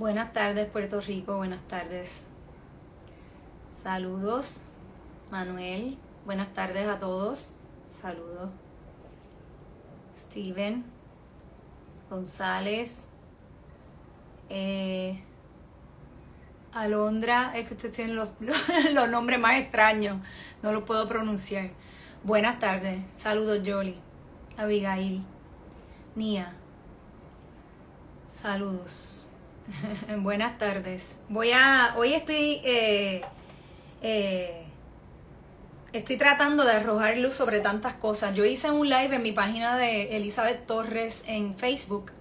Buenas tardes Puerto Rico, buenas tardes. Saludos Manuel, buenas tardes a todos. Saludos. Steven González. Eh, Alondra, es que ustedes tienen los, los nombres más extraños, no los puedo pronunciar. Buenas tardes, saludos Jolly, Abigail, Nia, saludos. Buenas tardes. Voy a, hoy estoy, eh, eh, estoy tratando de arrojar luz sobre tantas cosas. Yo hice un live en mi página de Elizabeth Torres en Facebook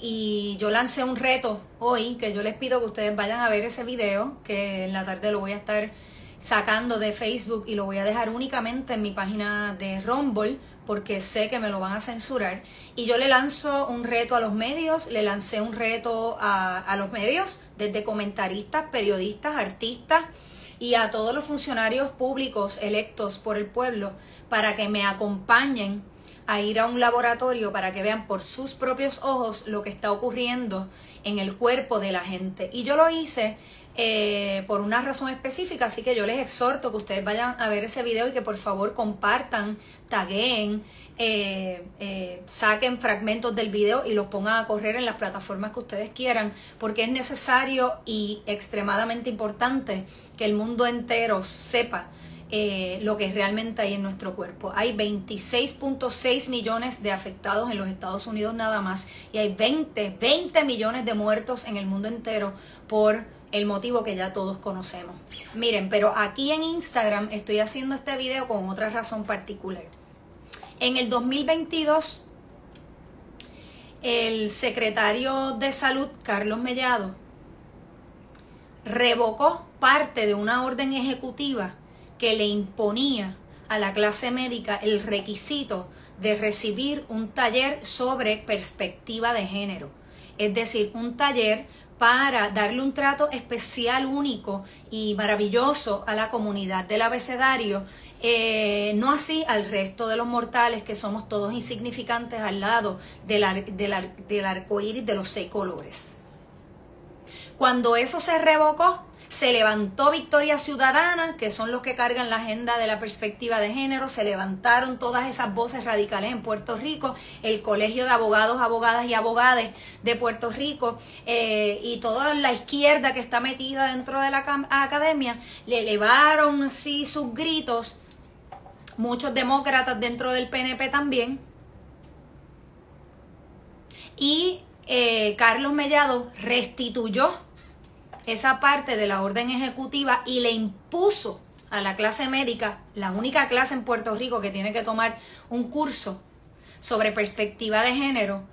y yo lancé un reto hoy que yo les pido que ustedes vayan a ver ese video que en la tarde lo voy a estar sacando de Facebook y lo voy a dejar únicamente en mi página de Rumble porque sé que me lo van a censurar. Y yo le lanzo un reto a los medios, le lancé un reto a, a los medios, desde comentaristas, periodistas, artistas y a todos los funcionarios públicos electos por el pueblo para que me acompañen a ir a un laboratorio para que vean por sus propios ojos lo que está ocurriendo en el cuerpo de la gente. Y yo lo hice eh, por una razón específica, así que yo les exhorto que ustedes vayan a ver ese video y que por favor compartan, taguen, eh, eh, saquen fragmentos del video y los pongan a correr en las plataformas que ustedes quieran, porque es necesario y extremadamente importante que el mundo entero sepa lo que realmente hay en nuestro cuerpo. Hay 26.6 millones de afectados en los Estados Unidos nada más y hay 20, 20 millones de muertos en el mundo entero por el motivo que ya todos conocemos. Miren, pero aquí en Instagram estoy haciendo este video con otra razón particular. En el 2022, el secretario de Salud, Carlos Mellado, revocó parte de una orden ejecutiva que le imponía a la clase médica el requisito de recibir un taller sobre perspectiva de género. Es decir, un taller para darle un trato especial, único y maravilloso a la comunidad del abecedario, eh, no así al resto de los mortales que somos todos insignificantes al lado del, del, del arco iris de los seis colores. Cuando eso se revocó, se levantó Victoria Ciudadana, que son los que cargan la agenda de la perspectiva de género, se levantaron todas esas voces radicales en Puerto Rico, el Colegio de Abogados, Abogadas y Abogades de Puerto Rico eh, y toda la izquierda que está metida dentro de la academia, le elevaron así sus gritos, muchos demócratas dentro del PNP también, y eh, Carlos Mellado restituyó esa parte de la orden ejecutiva y le impuso a la clase médica, la única clase en Puerto Rico que tiene que tomar un curso sobre perspectiva de género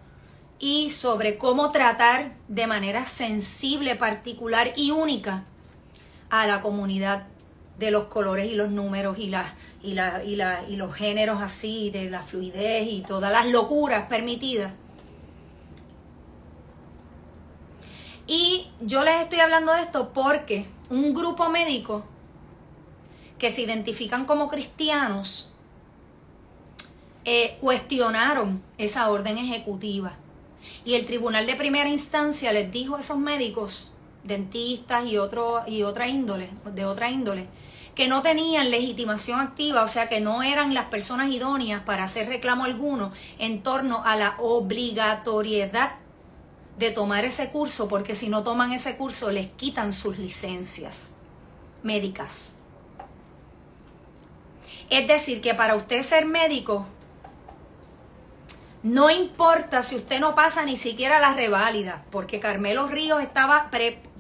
y sobre cómo tratar de manera sensible, particular y única a la comunidad de los colores y los números y, y, y, y los géneros así, de la fluidez y todas las locuras permitidas. Y yo les estoy hablando de esto porque un grupo médico que se identifican como cristianos eh, cuestionaron esa orden ejecutiva. Y el tribunal de primera instancia les dijo a esos médicos, dentistas y, otro, y otra índole, de otra índole, que no tenían legitimación activa, o sea que no eran las personas idóneas para hacer reclamo alguno en torno a la obligatoriedad de tomar ese curso porque si no toman ese curso les quitan sus licencias médicas. Es decir, que para usted ser médico, no importa si usted no pasa ni siquiera la reválida, porque Carmelo Ríos estaba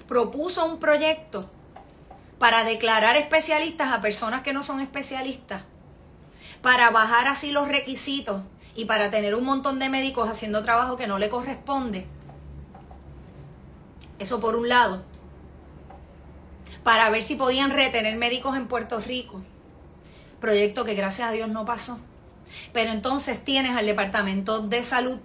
propuso un proyecto para declarar especialistas a personas que no son especialistas, para bajar así los requisitos y para tener un montón de médicos haciendo trabajo que no le corresponde eso por un lado. Para ver si podían retener médicos en Puerto Rico. Proyecto que gracias a Dios no pasó. Pero entonces tienes al Departamento de Salud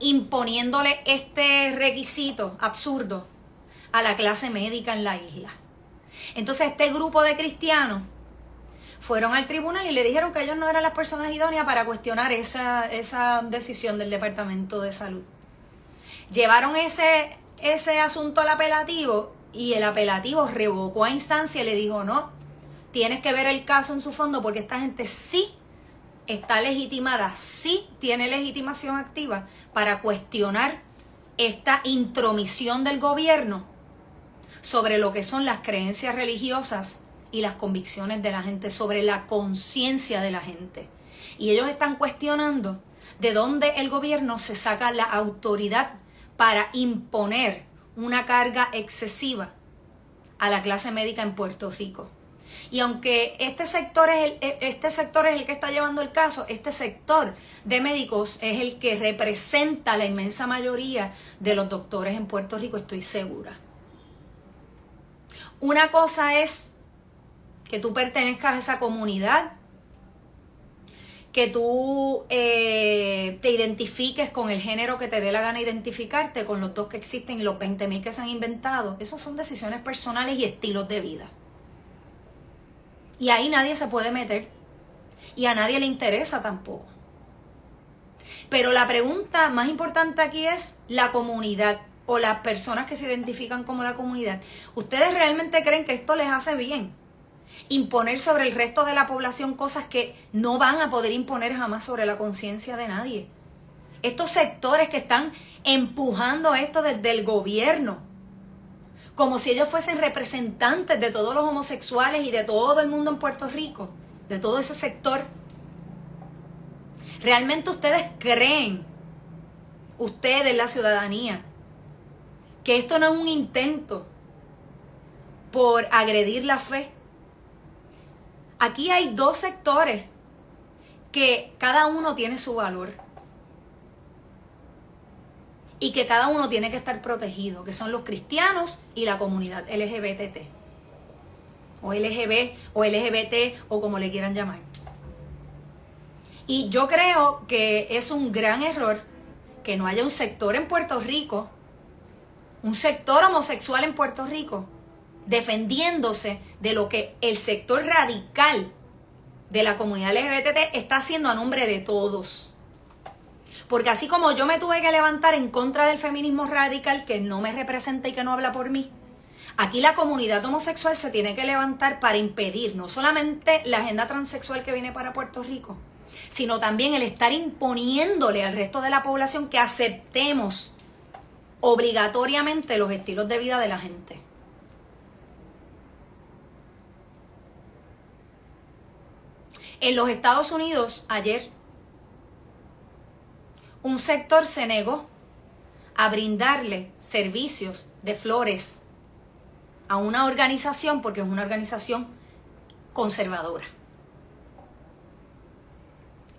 imponiéndole este requisito absurdo a la clase médica en la isla. Entonces este grupo de cristianos fueron al tribunal y le dijeron que ellos no eran las personas idóneas para cuestionar esa, esa decisión del Departamento de Salud. Llevaron ese, ese asunto al apelativo y el apelativo revocó a instancia y le dijo, no, tienes que ver el caso en su fondo porque esta gente sí está legitimada, sí tiene legitimación activa para cuestionar esta intromisión del gobierno sobre lo que son las creencias religiosas y las convicciones de la gente, sobre la conciencia de la gente. Y ellos están cuestionando de dónde el gobierno se saca la autoridad para imponer una carga excesiva a la clase médica en Puerto Rico. Y aunque este sector, es el, e, este sector es el que está llevando el caso, este sector de médicos es el que representa la inmensa mayoría de los doctores en Puerto Rico, estoy segura. Una cosa es que tú pertenezcas a esa comunidad, que tú eh, te identifiques con el género que te dé la gana identificarte, con los dos que existen y los 20.000 que se han inventado. Esas son decisiones personales y estilos de vida. Y ahí nadie se puede meter. Y a nadie le interesa tampoco. Pero la pregunta más importante aquí es la comunidad o las personas que se identifican como la comunidad. ¿Ustedes realmente creen que esto les hace bien? Imponer sobre el resto de la población cosas que no van a poder imponer jamás sobre la conciencia de nadie. Estos sectores que están empujando esto desde el gobierno, como si ellos fuesen representantes de todos los homosexuales y de todo el mundo en Puerto Rico, de todo ese sector. ¿Realmente ustedes creen, ustedes, la ciudadanía, que esto no es un intento por agredir la fe? Aquí hay dos sectores que cada uno tiene su valor y que cada uno tiene que estar protegido, que son los cristianos y la comunidad LGBT o LGB o LGBT o como le quieran llamar. Y yo creo que es un gran error que no haya un sector en Puerto Rico, un sector homosexual en Puerto Rico, defendiéndose de lo que el sector radical de la comunidad LGBT está haciendo a nombre de todos. Porque así como yo me tuve que levantar en contra del feminismo radical que no me representa y que no habla por mí, aquí la comunidad homosexual se tiene que levantar para impedir no solamente la agenda transexual que viene para Puerto Rico, sino también el estar imponiéndole al resto de la población que aceptemos obligatoriamente los estilos de vida de la gente. En los Estados Unidos, ayer, un sector se negó a brindarle servicios de flores a una organización porque es una organización conservadora.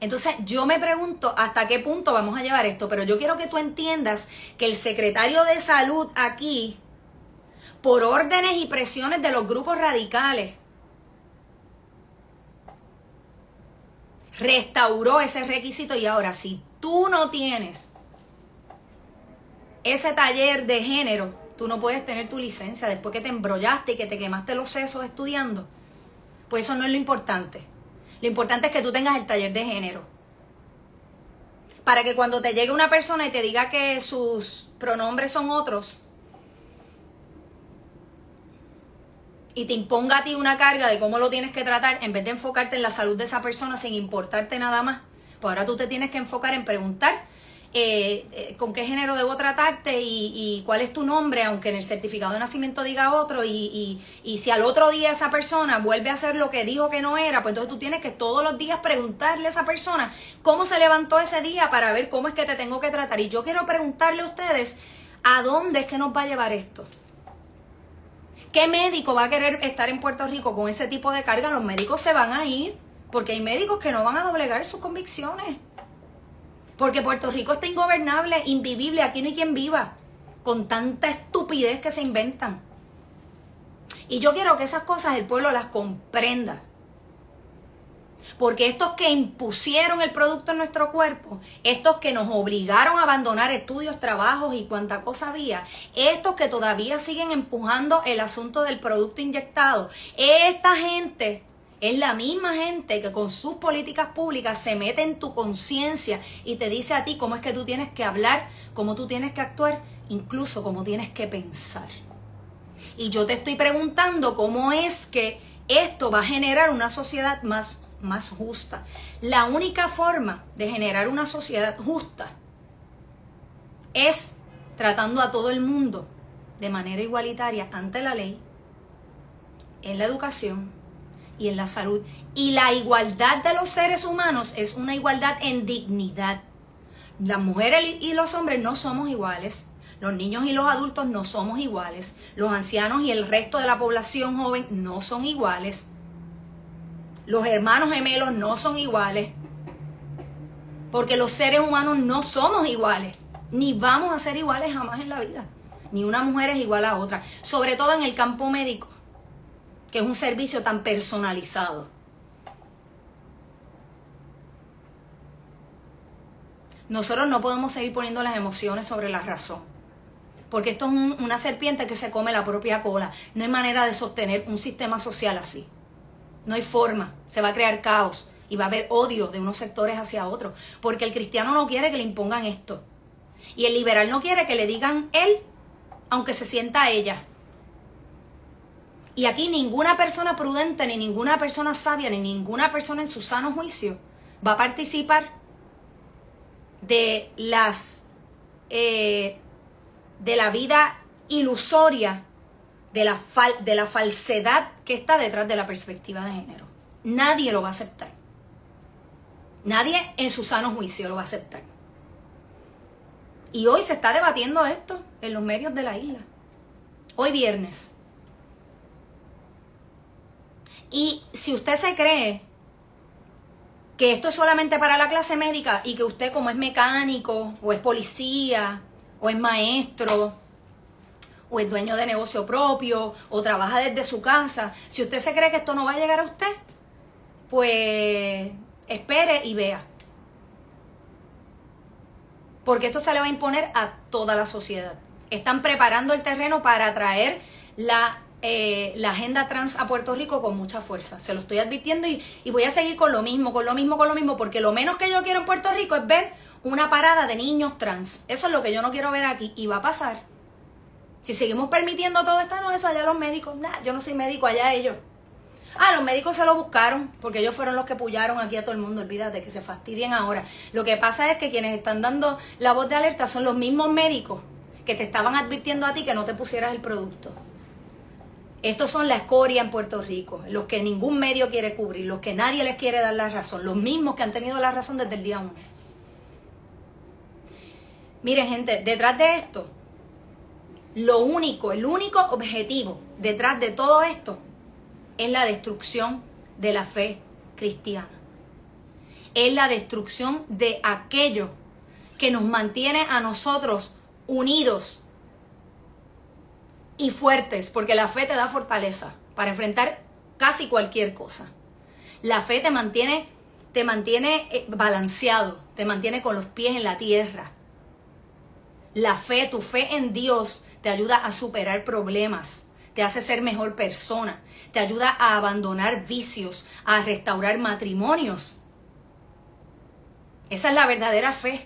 Entonces yo me pregunto hasta qué punto vamos a llevar esto, pero yo quiero que tú entiendas que el secretario de salud aquí, por órdenes y presiones de los grupos radicales, restauró ese requisito y ahora si tú no tienes ese taller de género, tú no puedes tener tu licencia después que te embrollaste y que te quemaste los sesos estudiando. Pues eso no es lo importante. Lo importante es que tú tengas el taller de género. Para que cuando te llegue una persona y te diga que sus pronombres son otros, y te imponga a ti una carga de cómo lo tienes que tratar, en vez de enfocarte en la salud de esa persona sin importarte nada más, pues ahora tú te tienes que enfocar en preguntar eh, eh, con qué género debo tratarte y, cuál es tu nombre, aunque en el certificado de nacimiento diga otro, y, y, si al otro día esa persona vuelve a hacer lo que dijo que no era, pues entonces tú tienes que todos los días preguntarle a esa persona cómo se levantó ese día para ver cómo es que te tengo que tratar. Y yo quiero preguntarle a ustedes, ¿a dónde es que nos va a llevar esto? ¿Qué médico va a querer estar en Puerto Rico con ese tipo de carga? Los médicos se van a ir, porque hay médicos que no van a doblegar sus convicciones. Porque Puerto Rico está ingobernable, invivible, aquí no hay quien viva, con tanta estupidez que se inventan. Y yo quiero que esas cosas el pueblo las comprenda. Porque estos que impusieron el producto en nuestro cuerpo, estos que nos obligaron a abandonar estudios, trabajos y cuanta cosa había, estos que todavía siguen empujando el asunto del producto inyectado, esta gente Es la misma gente que con sus políticas públicas se mete en tu conciencia y te dice a ti cómo es que tú tienes que hablar, cómo tú tienes que actuar, incluso cómo tienes que pensar. Y yo te estoy preguntando cómo es que esto va a generar una sociedad más, más justa. La única forma de generar una sociedad justa es tratando a todo el mundo de manera igualitaria ante la ley, en la educación y en la salud. Y la igualdad de los seres humanos es una igualdad en dignidad. Las mujeres y los hombres no somos iguales. Los niños y los adultos no somos iguales. Los ancianos y el resto de la población joven no son iguales. Los hermanos gemelos no son iguales. Porque los seres humanos no somos iguales. Ni vamos a ser iguales jamás en la vida. Ni una mujer es igual a otra. Sobre todo en el campo médico, que es un servicio tan personalizado. Nosotros no podemos seguir poniendo las emociones sobre la razón. Porque esto es una serpiente que se come la propia cola. No hay manera de sostener un sistema social así. No hay forma. Se va a crear caos y va a haber odio de unos sectores hacia otros. Porque el cristiano no quiere que le impongan esto. Y el liberal no quiere que le digan él, aunque se sienta ella. Y aquí ninguna persona prudente, ni ninguna persona sabia, ni ninguna persona en su sano juicio va a participar de las eh, de la vida ilusoria, de la, de la falsedad que está detrás de la perspectiva de género. Nadie lo va a aceptar. Nadie en su sano juicio lo va a aceptar. Y hoy se está debatiendo esto en los medios de la isla. Hoy viernes. Y si usted se cree que esto es solamente para la clase médica y que usted como es mecánico o es policía o es maestro o es dueño de negocio propio o trabaja desde su casa, si usted se cree que esto no va a llegar a usted, pues espere y vea porque esto se le va a imponer a toda la sociedad. Están preparando el terreno para traer la, eh, la agenda trans a Puerto Rico con mucha fuerza. Se lo estoy advirtiendo y, y voy a seguir con lo mismo, con lo mismo, con lo mismo, porque lo menos que yo quiero en Puerto Rico es ver una parada de niños trans. Eso es lo que yo no quiero ver aquí y va a pasar. Si seguimos permitiendo todo esto, no, eso allá los médicos, nada, yo no soy médico, allá ellos. Ah, los médicos se lo buscaron, porque ellos fueron los que pullaron aquí a todo el mundo, olvídate, que se fastidien ahora. Lo que pasa es que quienes están dando la voz de alerta son los mismos médicos que te estaban advirtiendo a ti que no te pusieras el producto. Estos son la escoria en Puerto Rico, los que ningún medio quiere cubrir, los que nadie les quiere dar la razón, los mismos que han tenido la razón desde el día uno. Miren, gente, detrás de esto, lo único, el único objetivo detrás de todo esto es la destrucción de la fe cristiana. Es la destrucción de aquello que nos mantiene a nosotros unidos y fuertes, porque la fe te da fortaleza para enfrentar casi cualquier cosa. La fe te mantiene, te mantiene eh, balanceado, te mantiene con los pies en la tierra. La fe, tu fe en Dios, te ayuda a superar problemas, te hace ser mejor persona, te ayuda a abandonar vicios, a restaurar matrimonios. Esa es la verdadera fe.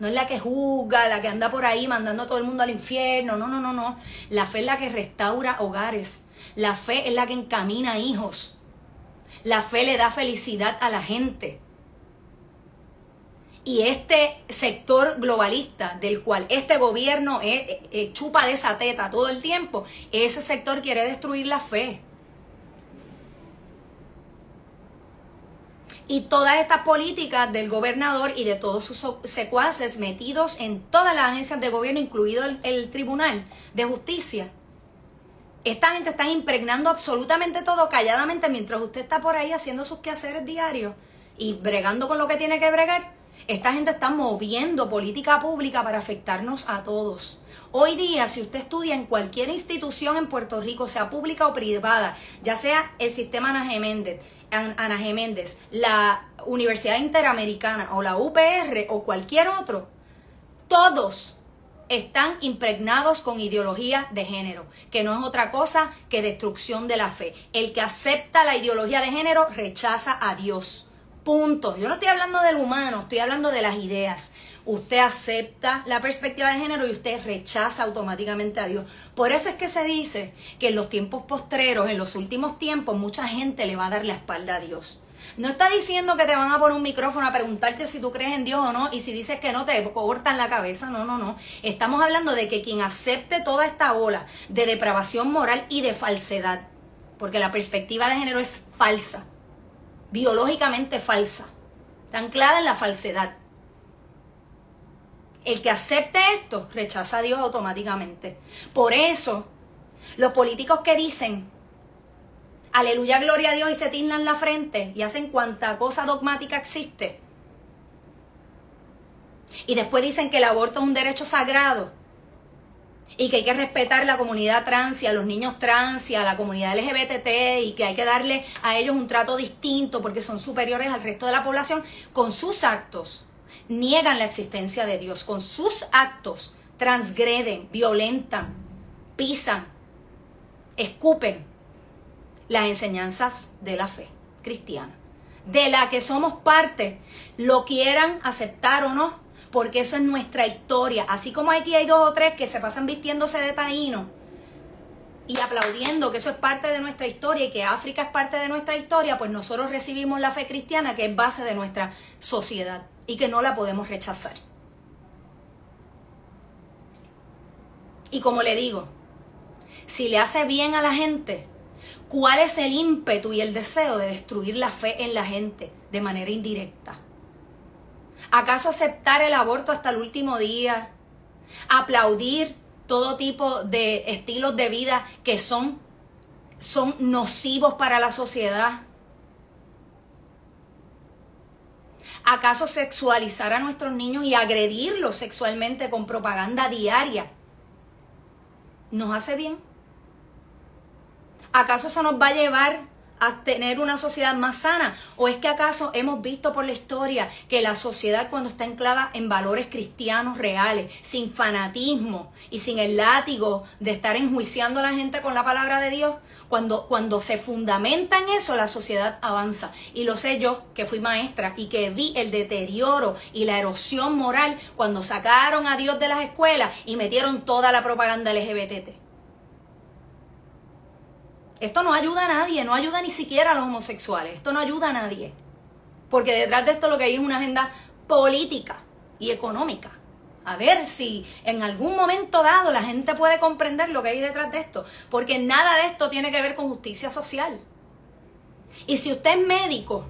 No es la que juzga, la que anda por ahí mandando a todo el mundo al infierno. No, no, no, no. La fe es la que restaura hogares. La fe es la que encamina hijos. La fe le da felicidad a la gente. Y este sector globalista del cual este gobierno chupa de esa teta todo el tiempo, ese sector quiere destruir la fe. Y todas estas políticas del gobernador y de todos sus secuaces metidos en todas las agencias de gobierno, incluido el, el Tribunal de Justicia, esta gente está impregnando absolutamente todo calladamente mientras usted está por ahí haciendo sus quehaceres diarios y bregando con lo que tiene que bregar esta gente está moviendo política pública para afectarnos a todos. Hoy día, si usted estudia en cualquier institución en Puerto Rico, sea pública o privada, ya sea el sistema Ana Geméndez, Ana Geméndez, la Universidad Interamericana o la UPR o cualquier otro, todos están impregnados con ideología de género, que no es otra cosa que destrucción de la fe. El que acepta la ideología de género rechaza a Dios. Punto. Yo no estoy hablando del humano, estoy hablando de las ideas. Usted acepta la perspectiva de género y usted rechaza automáticamente a Dios. Por eso es que se dice que en los tiempos postreros, en los últimos tiempos, mucha gente le va a dar la espalda a Dios. No está diciendo que te van a poner un micrófono a preguntarte si tú crees en Dios o no y si dices que no te cortan la cabeza. No, no, no. Estamos hablando de que quien acepte toda esta ola de depravación moral y de falsedad, porque la perspectiva de género es falsa, biológicamente falsa, está anclada en la falsedad. El que acepte esto rechaza a Dios automáticamente. Por eso, los políticos que dicen aleluya, gloria a Dios, y se tiznan la frente y hacen cuanta cosa dogmática existe. Y después dicen que el aborto es un derecho sagrado y que hay que respetar la comunidad trans y a los niños trans y a la comunidad LGBT y que hay que darle a ellos un trato distinto porque son superiores al resto de la población, con sus actos niegan la existencia de Dios, con sus actos transgreden, violentan, pisan, escupen las enseñanzas de la fe cristiana, de la que somos parte, lo quieran aceptar o no, porque eso es nuestra historia. Así como aquí hay dos o tres que se pasan vistiéndose de taíno y aplaudiendo que eso es parte de nuestra historia y que África es parte de nuestra historia, pues nosotros recibimos la fe cristiana que es base de nuestra sociedad y que no la podemos rechazar. Y como le digo, si le hace bien a la gente, ¿Cuál es el ímpetu y el deseo de destruir la fe en la gente de manera indirecta? ¿Acaso aceptar el aborto hasta el último día? ¿Aplaudir todo tipo de estilos de vida que son, son nocivos para la sociedad? ¿Acaso sexualizar a nuestros niños y agredirlos sexualmente con propaganda diaria nos hace bien? ¿Acaso eso nos va a llevar a tener una sociedad más sana? ¿O es que acaso hemos visto por la historia que la sociedad cuando está anclada en valores cristianos reales, sin fanatismo y sin el látigo de estar enjuiciando a la gente con la palabra de Dios, cuando, cuando se fundamenta en eso, la sociedad avanza. Y lo sé yo, que fui maestra y que vi el deterioro y la erosión moral cuando sacaron a Dios de las escuelas y metieron toda la propaganda LGBT. Esto no ayuda a nadie, no ayuda ni siquiera a los homosexuales, esto no ayuda a nadie. Porque detrás de esto lo que hay es una agenda política y económica. A ver si en algún momento dado la gente puede comprender lo que hay detrás de esto. Porque nada de esto tiene que ver con justicia social. Y si usted es médico,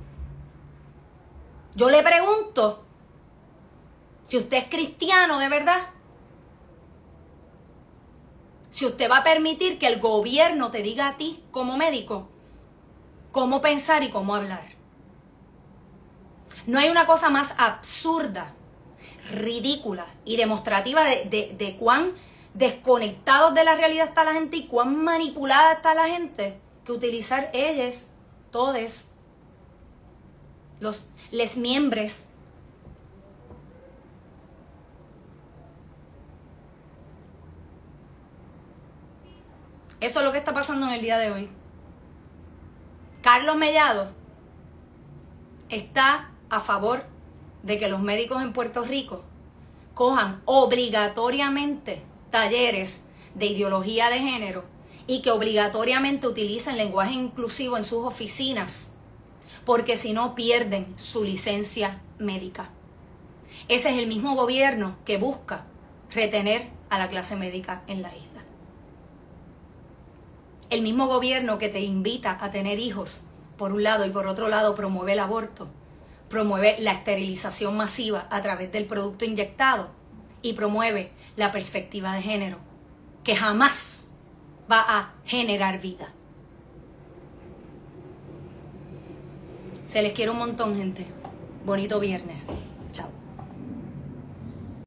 yo le pregunto, si usted es cristiano de verdad, si usted va a permitir que el gobierno te diga a ti como médico cómo pensar y cómo hablar. No hay una cosa más absurda, ridícula y demostrativa de, cuán desconectados de la realidad está la gente y cuán manipulada está la gente que utilizar ellos, todos, los les miembros Eso es lo que está pasando en el día de hoy. Carlos Mellado está a favor de que los médicos en Puerto Rico cojan obligatoriamente talleres de ideología de género y que obligatoriamente utilicen lenguaje inclusivo en sus oficinas, porque si no pierden su licencia médica. Ese es el mismo gobierno que busca retener a la clase médica en la isla el mismo gobierno que te invita a tener hijos, por un lado, y por otro lado promueve el aborto, promueve la esterilización masiva a través del producto inyectado y promueve la perspectiva de género, que jamás va a generar vida. Se les quiere un montón, gente. Bonito viernes.